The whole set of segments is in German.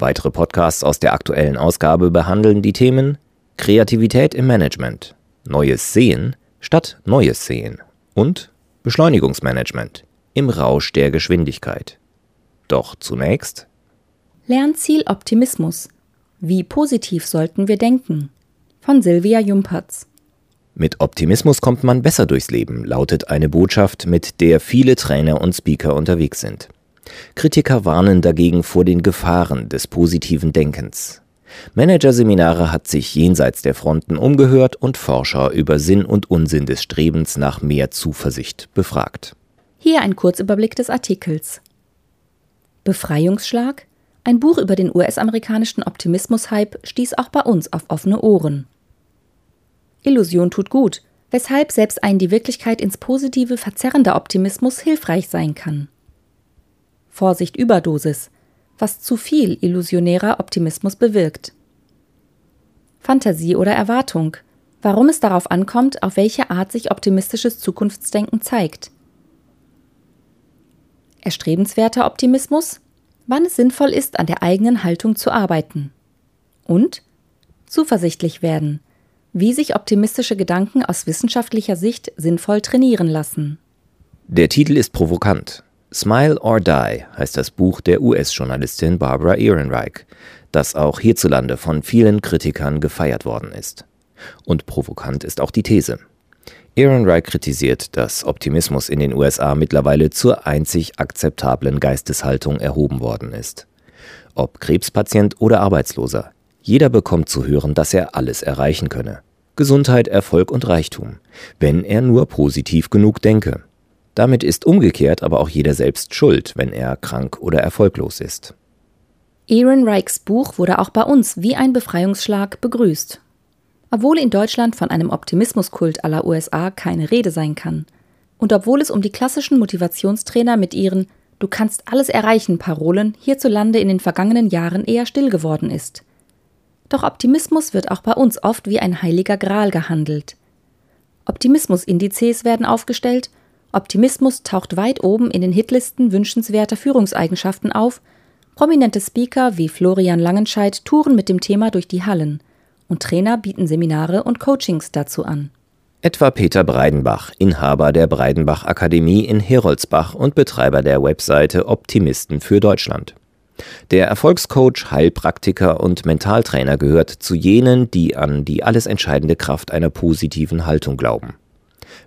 Weitere Podcasts aus der aktuellen Ausgabe behandeln die Themen Kreativität im Management, Neues Sehen statt Neues Sehen und Beschleunigungsmanagement im Rausch der Geschwindigkeit. Doch zunächst Lernziel Optimismus. Wie positiv sollten wir denken? Von Silvia Jumpertz. Mit Optimismus kommt man besser durchs Leben, lautet eine Botschaft, mit der viele Trainer und Speaker unterwegs sind. Kritiker warnen dagegen vor den Gefahren des positiven Denkens. Managerseminare hat sich jenseits der Fronten umgehört und Forscher über Sinn und Unsinn des Strebens nach mehr Zuversicht befragt. Hier ein Kurzüberblick des Artikels. Befreiungsschlag? Ein Buch über den US-amerikanischen Optimismus-Hype stieß auch bei uns auf offene Ohren. Illusion tut gut, weshalb selbst ein die Wirklichkeit ins Positive verzerrender Optimismus hilfreich sein kann. Vorsicht Überdosis, was zu viel illusionärer Optimismus bewirkt. Fantasie oder Erwartung, warum es darauf ankommt, auf welche Art sich optimistisches Zukunftsdenken zeigt. Erstrebenswerter Optimismus, wann es sinnvoll ist, an der eigenen Haltung zu arbeiten. Und zuversichtlich werden, wie sich optimistische Gedanken aus wissenschaftlicher Sicht sinnvoll trainieren lassen. Der Titel ist provokant. Smile or Die heißt das Buch der US-Journalistin Barbara Ehrenreich, das auch hierzulande von vielen Kritikern gefeiert worden ist. Und provokant ist auch die These. Ehrenreich kritisiert, dass Optimismus in den USA mittlerweile zur einzig akzeptablen Geisteshaltung erhoben worden ist. Ob Krebspatient oder Arbeitsloser, jeder bekommt zu hören, dass er alles erreichen könne. Gesundheit, Erfolg und Reichtum, wenn er nur positiv genug denke. Damit ist umgekehrt aber auch jeder selbst schuld, wenn er krank oder erfolglos ist. Aaron Reichs Buch wurde auch bei uns wie ein Befreiungsschlag begrüßt. Obwohl in Deutschland von einem Optimismuskult aller USA keine Rede sein kann. Und obwohl es um die klassischen Motivationstrainer mit ihren Du kannst alles erreichen Parolen hierzulande in den vergangenen Jahren eher still geworden ist. Doch Optimismus wird auch bei uns oft wie ein heiliger Gral gehandelt. Optimismusindizes werden aufgestellt Optimismus taucht weit oben in den Hitlisten wünschenswerter Führungseigenschaften auf. Prominente Speaker wie Florian Langenscheidt touren mit dem Thema durch die Hallen und Trainer bieten Seminare und Coachings dazu an. Etwa Peter Breidenbach, Inhaber der Breidenbach Akademie in Heroldsbach und Betreiber der Webseite Optimisten für Deutschland. Der Erfolgscoach, Heilpraktiker und Mentaltrainer gehört zu jenen, die an die alles entscheidende Kraft einer positiven Haltung glauben.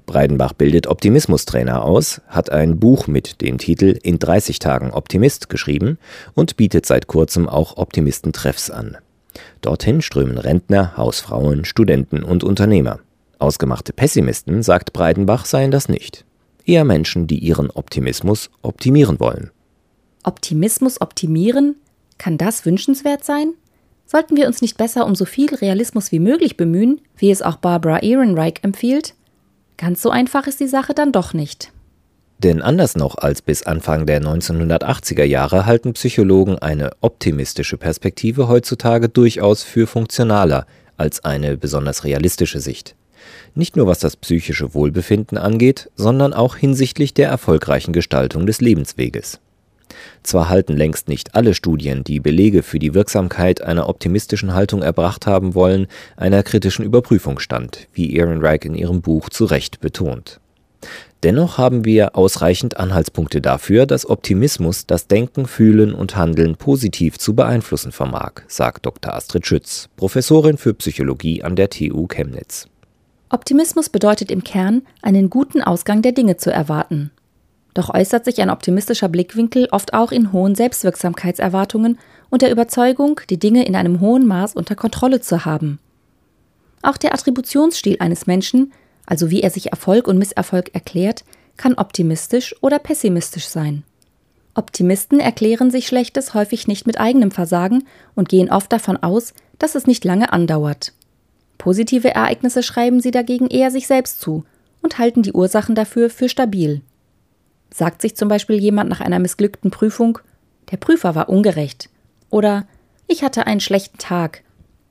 Breidenbach bildet Optimismustrainer aus, hat ein Buch mit dem Titel In 30 Tagen Optimist geschrieben und bietet seit kurzem auch Optimistentreffs an. Dorthin strömen Rentner, Hausfrauen, Studenten und Unternehmer. Ausgemachte Pessimisten, sagt Breidenbach, seien das nicht. Eher Menschen, die ihren Optimismus optimieren wollen. Optimismus optimieren? Kann das wünschenswert sein? Sollten wir uns nicht besser um so viel Realismus wie möglich bemühen, wie es auch Barbara Ehrenreich empfiehlt? Ganz so einfach ist die Sache dann doch nicht. Denn anders noch als bis Anfang der 1980er Jahre halten Psychologen eine optimistische Perspektive heutzutage durchaus für funktionaler als eine besonders realistische Sicht. Nicht nur was das psychische Wohlbefinden angeht, sondern auch hinsichtlich der erfolgreichen Gestaltung des Lebensweges. Zwar halten längst nicht alle Studien, die Belege für die Wirksamkeit einer optimistischen Haltung erbracht haben wollen, einer kritischen Überprüfung stand, wie Ehrenreich in ihrem Buch zu Recht betont. Dennoch haben wir ausreichend Anhaltspunkte dafür, dass Optimismus das Denken, Fühlen und Handeln positiv zu beeinflussen vermag, sagt Dr. Astrid Schütz, Professorin für Psychologie an der TU Chemnitz. Optimismus bedeutet im Kern, einen guten Ausgang der Dinge zu erwarten. Doch äußert sich ein optimistischer Blickwinkel oft auch in hohen Selbstwirksamkeitserwartungen und der Überzeugung, die Dinge in einem hohen Maß unter Kontrolle zu haben. Auch der Attributionsstil eines Menschen, also wie er sich Erfolg und Misserfolg erklärt, kann optimistisch oder pessimistisch sein. Optimisten erklären sich Schlechtes häufig nicht mit eigenem Versagen und gehen oft davon aus, dass es nicht lange andauert. Positive Ereignisse schreiben sie dagegen eher sich selbst zu und halten die Ursachen dafür für stabil. Sagt sich zum Beispiel jemand nach einer missglückten Prüfung, der Prüfer war ungerecht oder ich hatte einen schlechten Tag,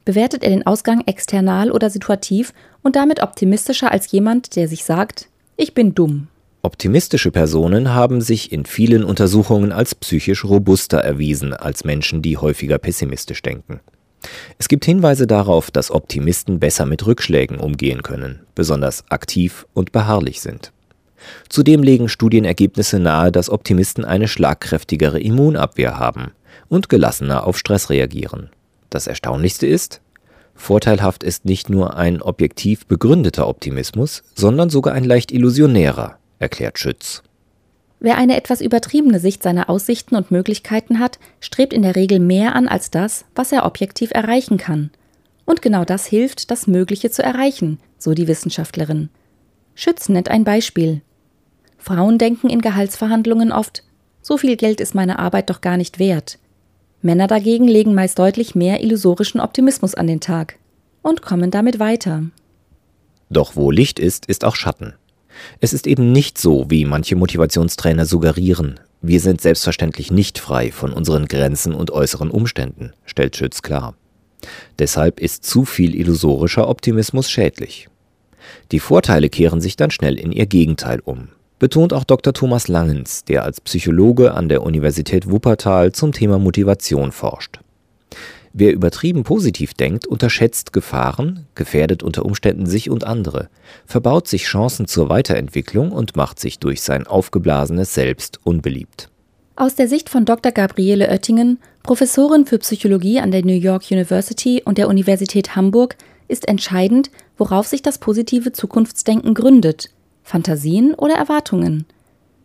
bewertet er den Ausgang external oder situativ und damit optimistischer als jemand, der sich sagt, ich bin dumm. Optimistische Personen haben sich in vielen Untersuchungen als psychisch robuster erwiesen als Menschen, die häufiger pessimistisch denken. Es gibt Hinweise darauf, dass Optimisten besser mit Rückschlägen umgehen können, besonders aktiv und beharrlich sind. Zudem legen Studienergebnisse nahe, dass Optimisten eine schlagkräftigere Immunabwehr haben und gelassener auf Stress reagieren. Das Erstaunlichste ist, vorteilhaft ist nicht nur ein objektiv begründeter Optimismus, sondern sogar ein leicht illusionärer, erklärt Schütz. Wer eine etwas übertriebene Sicht seiner Aussichten und Möglichkeiten hat, strebt in der Regel mehr an als das, was er objektiv erreichen kann. Und genau das hilft, das Mögliche zu erreichen, so die Wissenschaftlerin. Schütz nennt ein Beispiel. Frauen denken in Gehaltsverhandlungen oft, so viel Geld ist meine Arbeit doch gar nicht wert. Männer dagegen legen meist deutlich mehr illusorischen Optimismus an den Tag und kommen damit weiter. Doch wo Licht ist, ist auch Schatten. Es ist eben nicht so, wie manche Motivationstrainer suggerieren. Wir sind selbstverständlich nicht frei von unseren Grenzen und äußeren Umständen, stellt Schütz klar. Deshalb ist zu viel illusorischer Optimismus schädlich. Die Vorteile kehren sich dann schnell in ihr Gegenteil um, betont auch Dr. Thomas Langens, der als Psychologe an der Universität Wuppertal zum Thema Motivation forscht. Wer übertrieben positiv denkt, unterschätzt Gefahren, gefährdet unter Umständen sich und andere, verbaut sich Chancen zur Weiterentwicklung und macht sich durch sein aufgeblasenes Selbst unbeliebt. Aus der Sicht von Dr. Gabriele Oettingen, Professorin für Psychologie an der New York University und der Universität Hamburg, ist entscheidend, worauf sich das positive Zukunftsdenken gründet. Fantasien oder Erwartungen?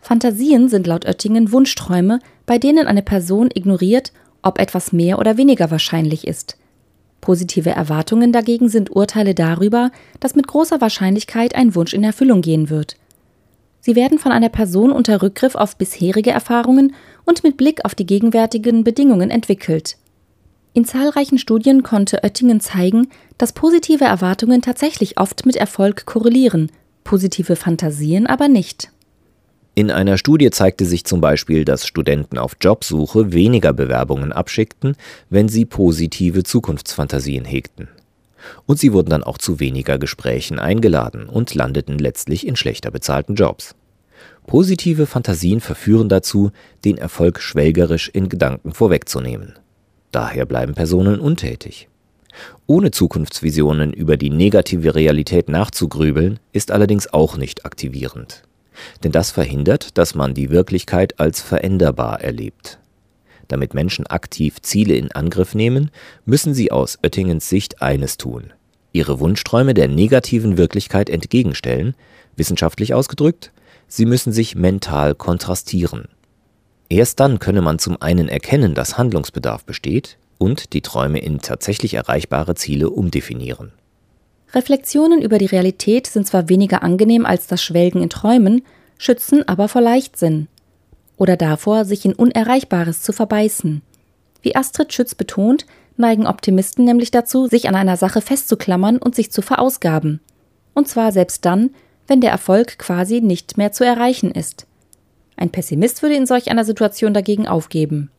Fantasien sind laut Oettingen Wunschträume, bei denen eine Person ignoriert ob etwas mehr oder weniger wahrscheinlich ist. Positive Erwartungen dagegen sind Urteile darüber, dass mit großer Wahrscheinlichkeit ein Wunsch in Erfüllung gehen wird. Sie werden von einer Person unter Rückgriff auf bisherige Erfahrungen und mit Blick auf die gegenwärtigen Bedingungen entwickelt. In zahlreichen Studien konnte Oettingen zeigen, dass positive Erwartungen tatsächlich oft mit Erfolg korrelieren, positive Fantasien aber nicht. In einer Studie zeigte sich zum Beispiel, dass Studenten auf Jobsuche weniger Bewerbungen abschickten, wenn sie positive Zukunftsfantasien hegten. Und sie wurden dann auch zu weniger Gesprächen eingeladen und landeten letztlich in schlechter bezahlten Jobs. Positive Fantasien verführen dazu, den Erfolg schwelgerisch in Gedanken vorwegzunehmen. Daher bleiben Personen untätig. Ohne Zukunftsvisionen über die negative Realität nachzugrübeln, ist allerdings auch nicht aktivierend denn das verhindert, dass man die Wirklichkeit als veränderbar erlebt. Damit Menschen aktiv Ziele in Angriff nehmen, müssen sie aus Oettingens Sicht eines tun: ihre Wunschträume der negativen Wirklichkeit entgegenstellen, wissenschaftlich ausgedrückt, sie müssen sich mental kontrastieren. Erst dann könne man zum einen erkennen, dass Handlungsbedarf besteht und die Träume in tatsächlich erreichbare Ziele umdefinieren. Reflexionen über die Realität sind zwar weniger angenehm als das Schwelgen in Träumen, schützen aber vor Leichtsinn oder davor, sich in Unerreichbares zu verbeißen. Wie Astrid Schütz betont, neigen Optimisten nämlich dazu, sich an einer Sache festzuklammern und sich zu verausgaben. Und zwar selbst dann, wenn der Erfolg quasi nicht mehr zu erreichen ist. Ein Pessimist würde in solch einer Situation dagegen aufgeben.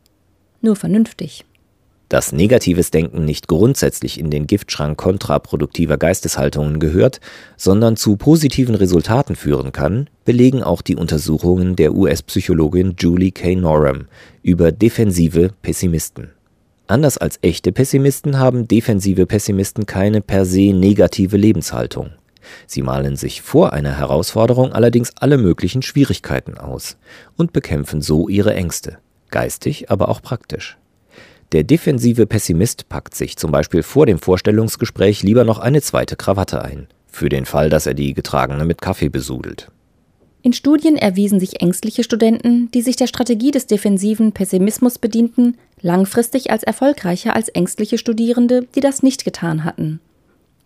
Nur vernünftig. Dass negatives Denken nicht grundsätzlich in den Giftschrank kontraproduktiver Geisteshaltungen gehört, sondern zu positiven Resultaten führen kann, belegen auch die Untersuchungen der US-Psychologin Julie K. Norum über defensive Pessimisten. Anders als echte Pessimisten haben defensive Pessimisten keine per se negative Lebenshaltung. Sie malen sich vor einer Herausforderung allerdings alle möglichen Schwierigkeiten aus und bekämpfen so ihre Ängste, geistig, aber auch praktisch. Der defensive Pessimist packt sich zum Beispiel vor dem Vorstellungsgespräch lieber noch eine zweite Krawatte ein, für den Fall, dass er die getragene mit Kaffee besudelt. In Studien erwiesen sich ängstliche Studenten, die sich der Strategie des defensiven Pessimismus bedienten, langfristig als erfolgreicher als ängstliche Studierende, die das nicht getan hatten.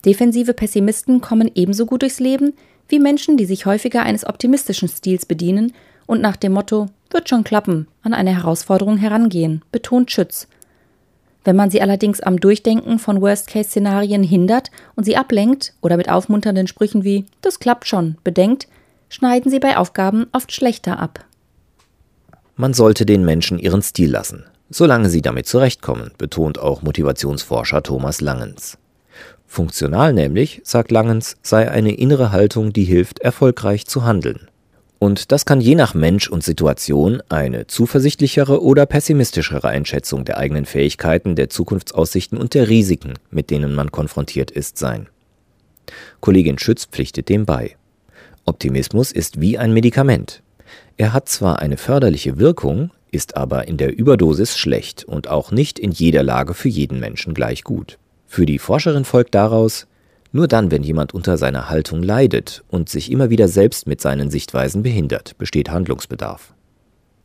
Defensive Pessimisten kommen ebenso gut durchs Leben wie Menschen, die sich häufiger eines optimistischen Stils bedienen und nach dem Motto wird schon klappen an eine Herausforderung herangehen, betont Schütz Wenn man sie allerdings am Durchdenken von Worst-Case-Szenarien hindert und sie ablenkt oder mit aufmunternden Sprüchen wie Das klappt schon bedenkt, schneiden sie bei Aufgaben oft schlechter ab. Man sollte den Menschen ihren Stil lassen, solange sie damit zurechtkommen, betont auch Motivationsforscher Thomas Langens. Funktional nämlich, sagt Langens, sei eine innere Haltung, die hilft, erfolgreich zu handeln. Und das kann je nach Mensch und Situation eine zuversichtlichere oder pessimistischere Einschätzung der eigenen Fähigkeiten, der Zukunftsaussichten und der Risiken, mit denen man konfrontiert ist, sein. Kollegin Schütz pflichtet dem bei. Optimismus ist wie ein Medikament. Er hat zwar eine förderliche Wirkung, ist aber in der Überdosis schlecht und auch nicht in jeder Lage für jeden Menschen gleich gut. Für die Forscherin folgt daraus, nur dann, wenn jemand unter seiner Haltung leidet und sich immer wieder selbst mit seinen Sichtweisen behindert, besteht Handlungsbedarf.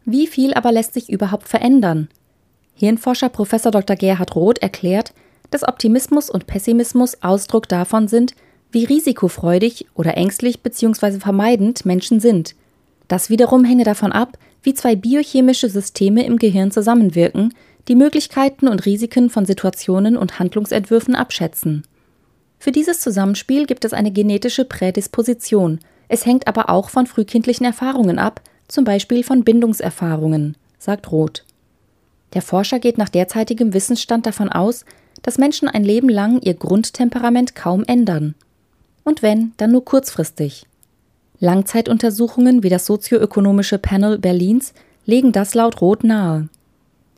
Wie viel aber lässt sich überhaupt verändern? Hirnforscher Prof. Dr. Gerhard Roth erklärt, dass Optimismus und Pessimismus Ausdruck davon sind, wie risikofreudig oder ängstlich bzw. vermeidend Menschen sind. Das wiederum hänge davon ab, wie zwei biochemische Systeme im Gehirn zusammenwirken, die Möglichkeiten und Risiken von Situationen und Handlungsentwürfen abschätzen. Für dieses Zusammenspiel gibt es eine genetische Prädisposition. Es hängt aber auch von frühkindlichen Erfahrungen ab, zum Beispiel von Bindungserfahrungen, sagt Roth. Der Forscher geht nach derzeitigem Wissensstand davon aus, dass Menschen ein Leben lang ihr Grundtemperament kaum ändern. Und wenn, dann nur kurzfristig. Langzeituntersuchungen wie das sozioökonomische Panel Berlins legen das laut Roth nahe.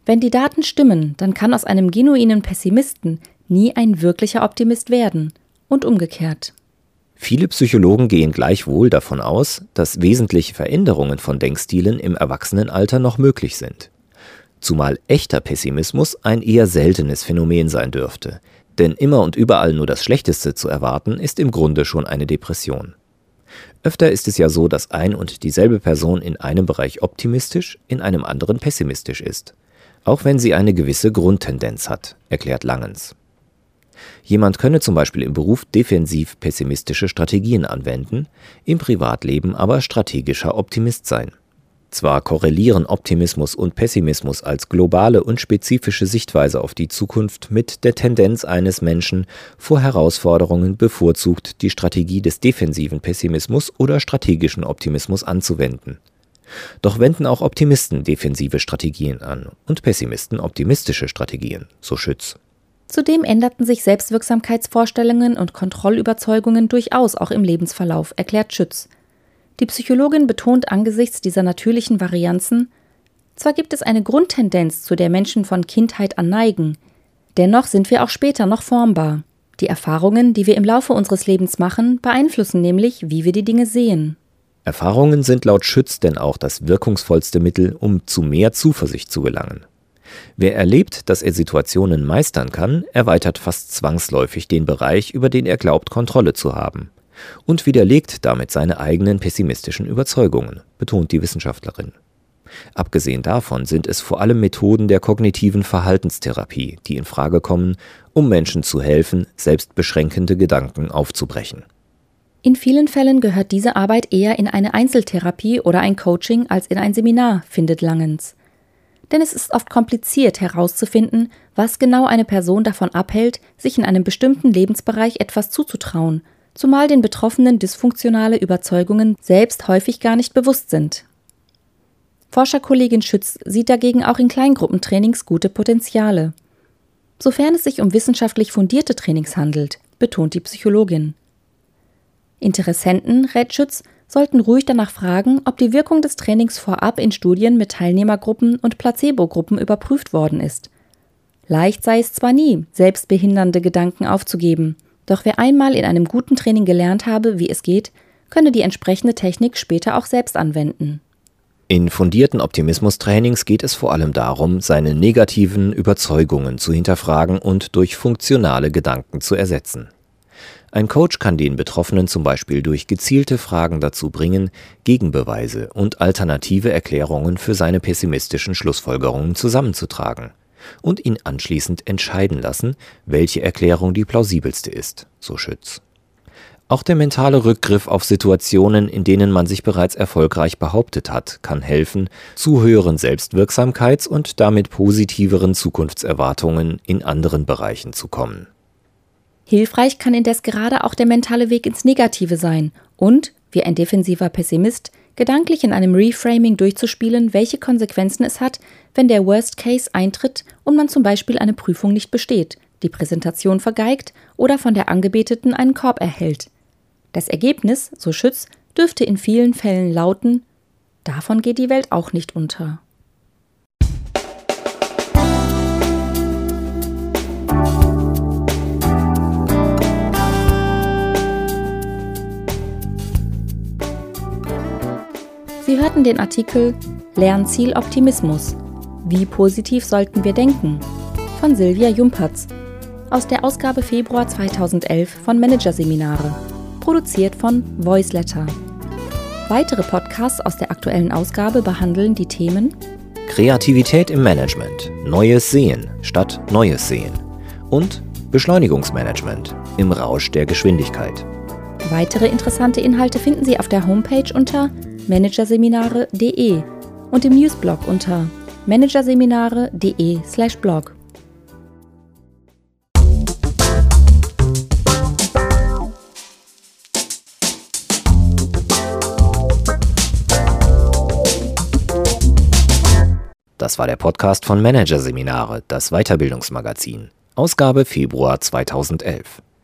Wenn die Daten stimmen, dann kann aus einem genuinen Pessimisten nie ein wirklicher Optimist werden und umgekehrt. Viele Psychologen gehen gleichwohl davon aus, dass wesentliche Veränderungen von Denkstilen im Erwachsenenalter noch möglich sind. Zumal echter Pessimismus ein eher seltenes Phänomen sein dürfte, denn immer und überall nur das Schlechteste zu erwarten, ist im Grunde schon eine Depression. Öfter ist es ja so, dass ein und dieselbe Person in einem Bereich optimistisch, in einem anderen pessimistisch ist. Auch wenn sie eine gewisse Grundtendenz hat, erklärt Langens. Jemand könne zum Beispiel im Beruf defensiv pessimistische Strategien anwenden, im Privatleben aber strategischer Optimist sein. Zwar korrelieren Optimismus und Pessimismus als globale und spezifische Sichtweise auf die Zukunft mit der Tendenz eines Menschen, vor Herausforderungen bevorzugt die Strategie des defensiven Pessimismus oder strategischen Optimismus anzuwenden. Doch wenden auch Optimisten defensive Strategien an und Pessimisten optimistische Strategien, so Schütz. Zudem änderten sich Selbstwirksamkeitsvorstellungen und Kontrollüberzeugungen durchaus auch im Lebensverlauf, erklärt Schütz. Die Psychologin betont angesichts dieser natürlichen Varianzen, zwar gibt es eine Grundtendenz, zu der Menschen von Kindheit an neigen, dennoch sind wir auch später noch formbar. Die Erfahrungen, die wir im Laufe unseres Lebens machen, beeinflussen nämlich, wie wir die Dinge sehen. Erfahrungen sind laut Schütz denn auch das wirkungsvollste Mittel, um zu mehr Zuversicht zu gelangen. Wer erlebt, dass er Situationen meistern kann, erweitert fast zwangsläufig den Bereich, über den er glaubt, Kontrolle zu haben. Und widerlegt damit seine eigenen pessimistischen Überzeugungen, betont die Wissenschaftlerin. Abgesehen davon sind es vor allem Methoden der kognitiven Verhaltenstherapie, die in Frage kommen, um Menschen zu helfen, selbstbeschränkende Gedanken aufzubrechen. In vielen Fällen gehört diese Arbeit eher in eine Einzeltherapie oder ein Coaching als in ein Seminar, findet Langens denn es ist oft kompliziert herauszufinden, was genau eine Person davon abhält, sich in einem bestimmten Lebensbereich etwas zuzutrauen, zumal den Betroffenen dysfunktionale Überzeugungen selbst häufig gar nicht bewusst sind. Forscherkollegin Schütz sieht dagegen auch in Kleingruppentrainings gute Potenziale. Sofern es sich um wissenschaftlich fundierte Trainings handelt, betont die Psychologin. Interessenten rät Schütz, sollten ruhig danach fragen, ob die Wirkung des Trainings vorab in Studien mit Teilnehmergruppen und Placebo-Gruppen überprüft worden ist. Leicht sei es zwar nie, selbstbehindernde Gedanken aufzugeben, doch wer einmal in einem guten Training gelernt habe, wie es geht, könne die entsprechende Technik später auch selbst anwenden. In fundierten Optimismus-Trainings geht es vor allem darum, seine negativen Überzeugungen zu hinterfragen und durch funktionale Gedanken zu ersetzen. Ein Coach kann den Betroffenen zum Beispiel durch gezielte Fragen dazu bringen, Gegenbeweise und alternative Erklärungen für seine pessimistischen Schlussfolgerungen zusammenzutragen und ihn anschließend entscheiden lassen, welche Erklärung die plausibelste ist, so Schütz. Auch der mentale Rückgriff auf Situationen, in denen man sich bereits erfolgreich behauptet hat, kann helfen, zu höheren Selbstwirksamkeits- und damit positiveren Zukunftserwartungen in anderen Bereichen zu kommen. Hilfreich kann indes gerade auch der mentale Weg ins Negative sein und, wie ein defensiver Pessimist, gedanklich in einem Reframing durchzuspielen, welche Konsequenzen es hat, wenn der Worst Case eintritt und man zum Beispiel eine Prüfung nicht besteht, die Präsentation vergeigt oder von der Angebeteten einen Korb erhält. Das Ergebnis, so Schütz, dürfte in vielen Fällen lauten, davon geht die Welt auch nicht unter. Sie hörten den Artikel Lernziel Optimismus. Wie positiv sollten wir denken? von Silvia Jumpertz aus der Ausgabe Februar 2011 von Managerseminare produziert von Voiceletter. Weitere Podcasts aus der aktuellen Ausgabe behandeln die Themen Kreativität im Management, Neues Sehen statt Neues Sehen und Beschleunigungsmanagement im Rausch der Geschwindigkeit. Weitere interessante Inhalte finden Sie auf der Homepage unter managerseminare.de und im Newsblog unter managerseminare.de/blog. Das war der Podcast von Managerseminare, das Weiterbildungsmagazin, Ausgabe Februar 2011.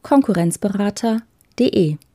www.konkurrenzberater.de.